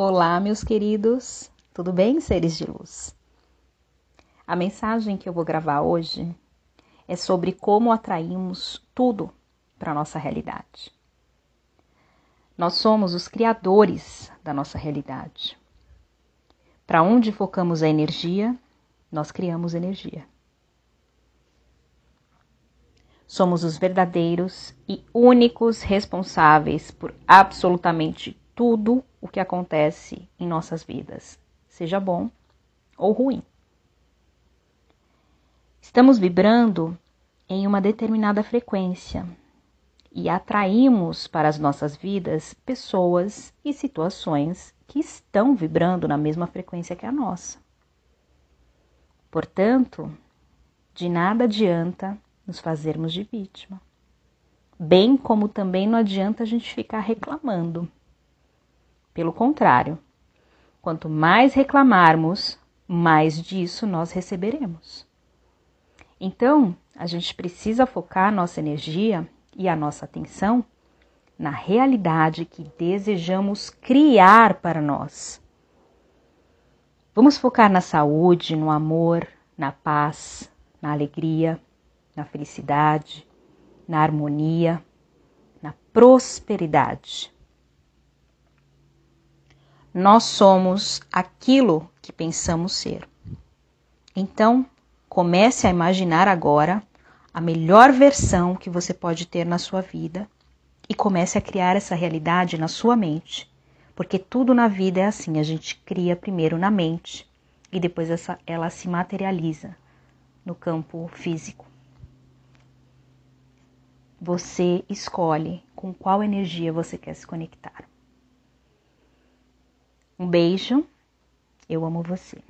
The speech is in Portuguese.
Olá, meus queridos, tudo bem, seres de luz? A mensagem que eu vou gravar hoje é sobre como atraímos tudo para a nossa realidade. Nós somos os criadores da nossa realidade. Para onde focamos a energia, nós criamos energia. Somos os verdadeiros e únicos responsáveis por absolutamente tudo o que acontece em nossas vidas, seja bom ou ruim. Estamos vibrando em uma determinada frequência e atraímos para as nossas vidas pessoas e situações que estão vibrando na mesma frequência que a nossa. Portanto, de nada adianta nos fazermos de vítima. Bem como também não adianta a gente ficar reclamando pelo contrário, quanto mais reclamarmos, mais disso nós receberemos. Então, a gente precisa focar nossa energia e a nossa atenção na realidade que desejamos criar para nós. Vamos focar na saúde, no amor, na paz, na alegria, na felicidade, na harmonia, na prosperidade. Nós somos aquilo que pensamos ser. Então, comece a imaginar agora a melhor versão que você pode ter na sua vida e comece a criar essa realidade na sua mente. Porque tudo na vida é assim, a gente cria primeiro na mente e depois essa, ela se materializa no campo físico. Você escolhe com qual energia você quer se conectar. Um beijo, eu amo você.